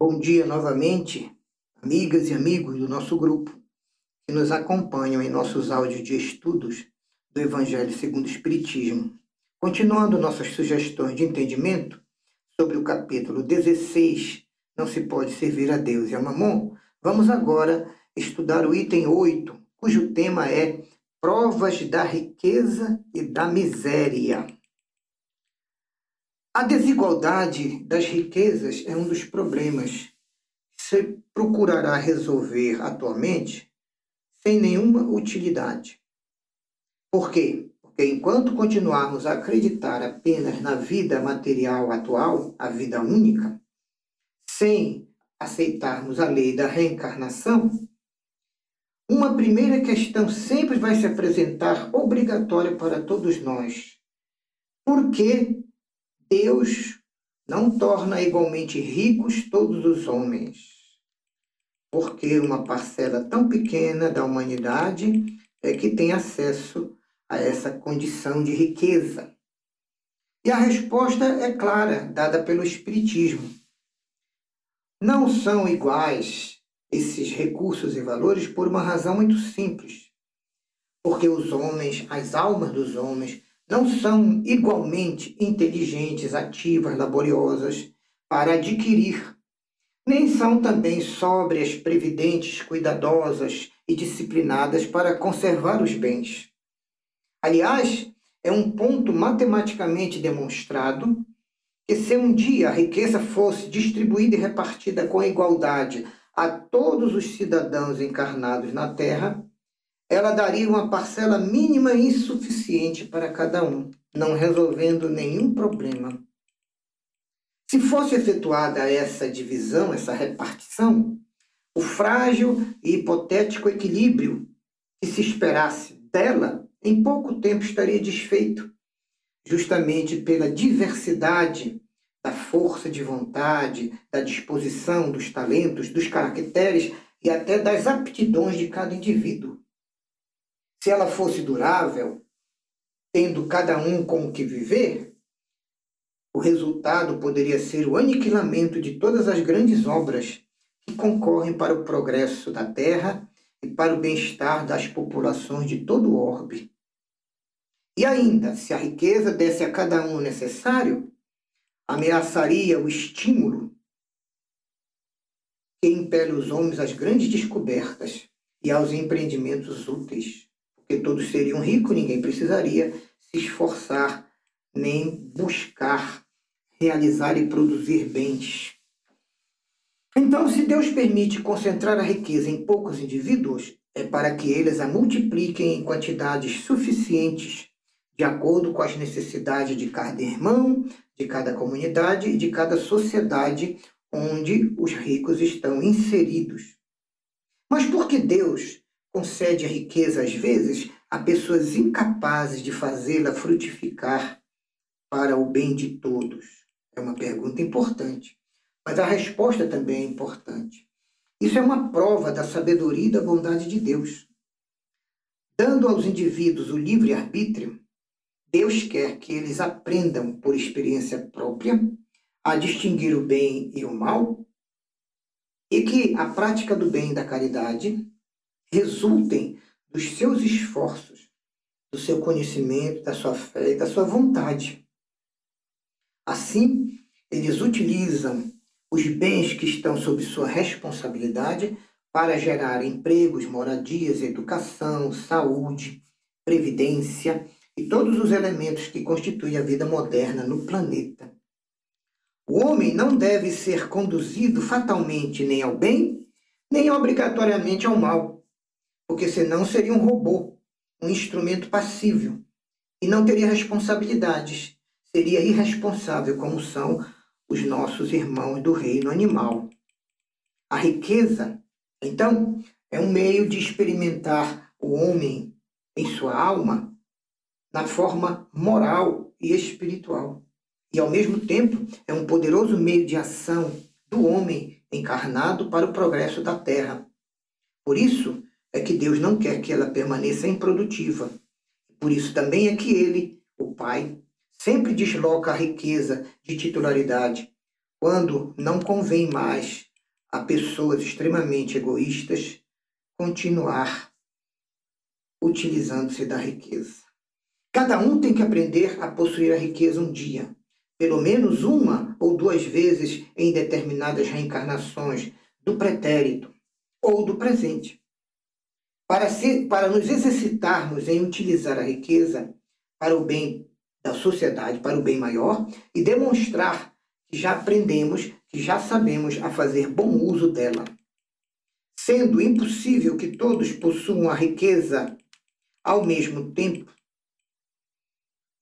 Bom dia novamente, amigas e amigos do nosso grupo que nos acompanham em nossos áudios de estudos do Evangelho segundo o Espiritismo. Continuando nossas sugestões de entendimento sobre o capítulo 16, Não se pode servir a Deus e a Mamon, vamos agora estudar o item 8, cujo tema é Provas da riqueza e da miséria. A desigualdade das riquezas é um dos problemas que se procurará resolver atualmente sem nenhuma utilidade. Por quê? Porque enquanto continuarmos a acreditar apenas na vida material atual, a vida única, sem aceitarmos a lei da reencarnação, uma primeira questão sempre vai se apresentar obrigatória para todos nós. Por que Deus não torna igualmente ricos todos os homens? Porque uma parcela tão pequena da humanidade é que tem acesso a essa condição de riqueza. E a resposta é clara, dada pelo Espiritismo. Não são iguais esses recursos e valores por uma razão muito simples. Porque os homens, as almas dos homens, não são igualmente inteligentes, ativas, laboriosas para adquirir, nem são também sóbrias, previdentes, cuidadosas e disciplinadas para conservar os bens. Aliás, é um ponto matematicamente demonstrado que se um dia a riqueza fosse distribuída e repartida com igualdade a todos os cidadãos encarnados na Terra, ela daria uma parcela mínima insuficiente para cada um, não resolvendo nenhum problema. Se fosse efetuada essa divisão, essa repartição, o frágil e hipotético equilíbrio que se esperasse dela em pouco tempo estaria desfeito, justamente pela diversidade da força de vontade, da disposição, dos talentos, dos caracteres e até das aptidões de cada indivíduo. Se ela fosse durável, tendo cada um com o que viver, o resultado poderia ser o aniquilamento de todas as grandes obras que concorrem para o progresso da Terra e para o bem-estar das populações de todo o orbe. E ainda, se a riqueza desse a cada um o necessário, ameaçaria o estímulo que impele os homens às grandes descobertas e aos empreendimentos úteis, porque todos seriam ricos, ninguém precisaria se esforçar nem buscar realizar e produzir bens. Então, se Deus permite concentrar a riqueza em poucos indivíduos, é para que eles a multipliquem em quantidades suficientes, de acordo com as necessidades de cada irmão, de cada comunidade e de cada sociedade onde os ricos estão inseridos. Mas por que Deus concede a riqueza, às vezes, a pessoas incapazes de fazê-la frutificar para o bem de todos? É uma pergunta importante. Mas a resposta também é importante. Isso é uma prova da sabedoria e da bondade de Deus. Dando aos indivíduos o livre-arbítrio, Deus quer que eles aprendam por experiência própria a distinguir o bem e o mal e que a prática do bem e da caridade resultem dos seus esforços, do seu conhecimento, da sua fé e da sua vontade. Assim, eles utilizam os bens que estão sob sua responsabilidade para gerar empregos, moradias, educação, saúde, previdência e todos os elementos que constituem a vida moderna no planeta. O homem não deve ser conduzido fatalmente nem ao bem, nem obrigatoriamente ao mal, porque senão seria um robô, um instrumento passível, e não teria responsabilidades, seria irresponsável como são os nossos irmãos do reino animal. A riqueza, então, é um meio de experimentar o homem em sua alma na forma moral e espiritual. E, ao mesmo tempo, é um poderoso meio de ação do homem encarnado para o progresso da terra. Por isso é que Deus não quer que ela permaneça improdutiva. Por isso também é que ele, o Pai, sempre desloca a riqueza de titularidade quando não convém mais a pessoas extremamente egoístas continuar utilizando-se da riqueza. Cada um tem que aprender a possuir a riqueza um dia, pelo menos uma ou duas vezes em determinadas reencarnações do pretérito ou do presente. Para, para nos exercitarmos em utilizar a riqueza para o bem da sociedade, para o bem maior, e demonstrar que já aprendemos, que já sabemos a fazer bom uso dela. Sendo impossível que todos possuam a riqueza ao mesmo tempo,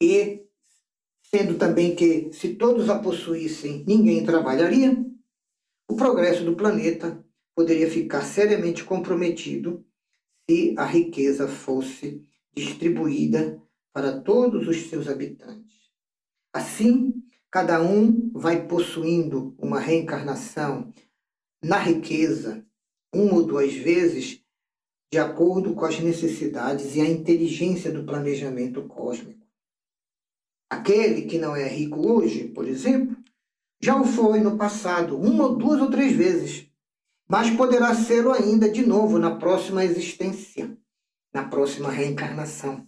e sendo também que, se todos a possuíssem, ninguém trabalharia, o progresso do planeta poderia ficar seriamente comprometido se a riqueza fosse distribuída para todos os seus habitantes. Assim, cada um vai possuindo uma reencarnação na riqueza, uma ou duas vezes, de acordo com as necessidades e a inteligência do planejamento cósmico. Aquele que não é rico hoje, por exemplo, já o foi no passado, uma, duas ou três vezes, mas poderá ser ainda de novo na próxima existência, na próxima reencarnação.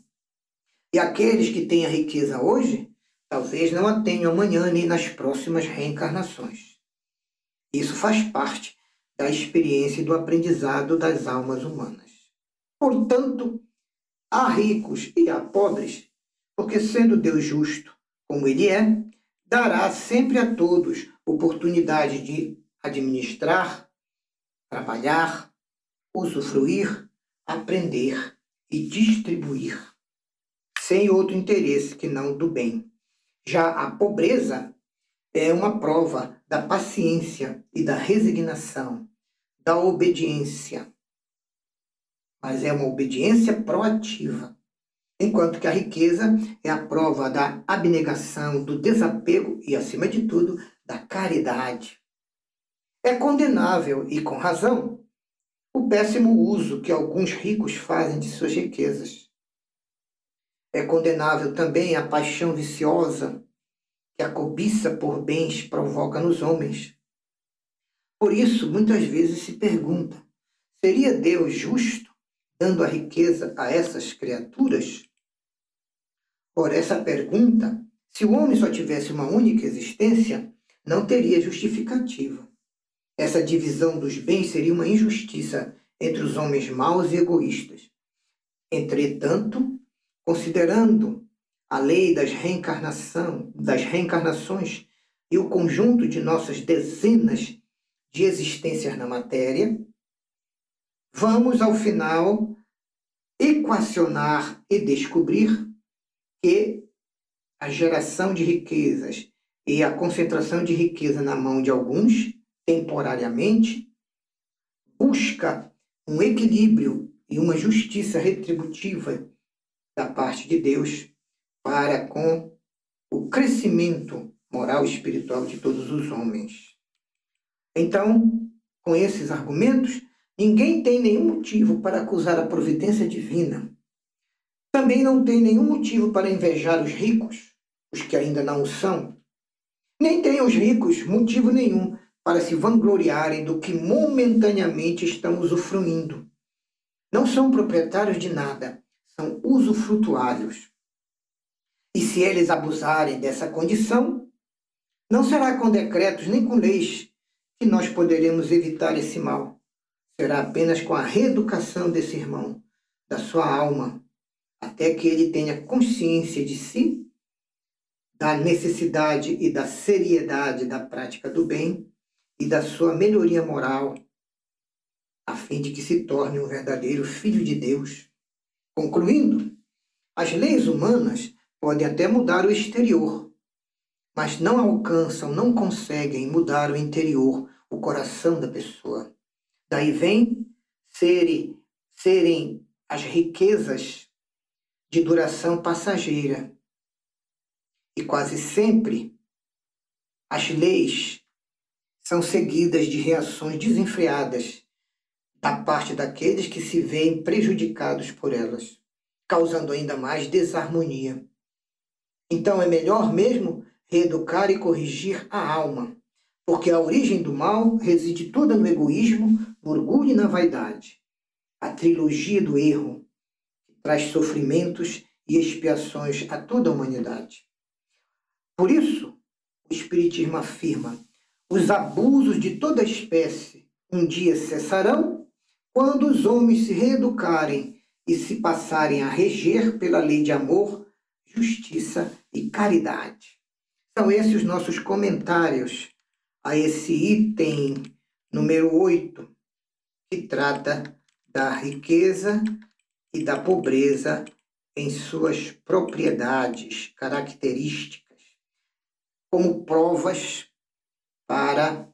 E aqueles que têm a riqueza hoje, talvez não a tenham amanhã nem nas próximas reencarnações. Isso faz parte da experiência e do aprendizado das almas humanas. Portanto, há ricos e há pobres porque sendo Deus justo, como Ele é, dará sempre a todos oportunidade de administrar, trabalhar, usufruir, aprender e distribuir, sem outro interesse que não do bem. Já a pobreza é uma prova da paciência e da resignação, da obediência. Mas é uma obediência proativa enquanto que a riqueza é a prova da abnegação, do desapego e, acima de tudo, da caridade. É condenável, e com razão, o péssimo uso que alguns ricos fazem de suas riquezas. É condenável também a paixão viciosa que a cobiça por bens provoca nos homens. Por isso, muitas vezes se pergunta: seria Deus justo dando a riqueza a essas criaturas? Por essa pergunta, se o homem só tivesse uma única existência, não teria justificativa. Essa divisão dos bens seria uma injustiça entre os homens maus e egoístas. Entretanto, considerando a lei das reencarnação, das reencarnações e o conjunto de nossas dezenas de existências na matéria, vamos ao final equacionar e descobrir que a geração de riquezas e a concentração de riqueza na mão de alguns, temporariamente, busca um equilíbrio e uma justiça retributiva da parte de Deus para com o crescimento moral e espiritual de todos os homens. Então, com esses argumentos, ninguém tem nenhum motivo para acusar a providência divina também não tem nenhum motivo para invejar os ricos, os que ainda não o são. Nem têm os ricos motivo nenhum para se vangloriarem do que momentaneamente estão usufruindo. Não são proprietários de nada, são usufrutuários. E se eles abusarem dessa condição, não será com decretos nem com leis que nós poderemos evitar esse mal. Será apenas com a reeducação desse irmão, da sua alma, até que ele tenha consciência de si, da necessidade e da seriedade da prática do bem e da sua melhoria moral, a fim de que se torne um verdadeiro filho de Deus. Concluindo, as leis humanas podem até mudar o exterior, mas não alcançam, não conseguem mudar o interior, o coração da pessoa. Daí vem serem, serem as riquezas de duração passageira. E quase sempre as leis são seguidas de reações desenfreadas da parte daqueles que se veem prejudicados por elas, causando ainda mais desarmonia. Então é melhor mesmo reeducar e corrigir a alma, Porque a origem do mal reside toda no egoísmo, no orgulho e na vaidade. A trilogia do erro traz sofrimentos e expiações a toda a humanidade. Por isso, o Espiritismo afirma: os abusos de toda espécie um dia cessarão quando os homens se reeducarem e se passarem a reger pela lei de amor, justiça e caridade. São esses os nossos comentários a esse item número 8, que trata da riqueza e da pobreza em suas propriedades, características, como provas para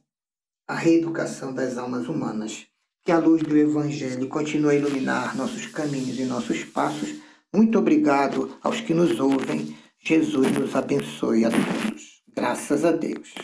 a reeducação das almas humanas. Que a luz do Evangelho continue a iluminar nossos caminhos e nossos passos. Muito obrigado aos que nos ouvem. Jesus nos abençoe a todos. Graças a Deus.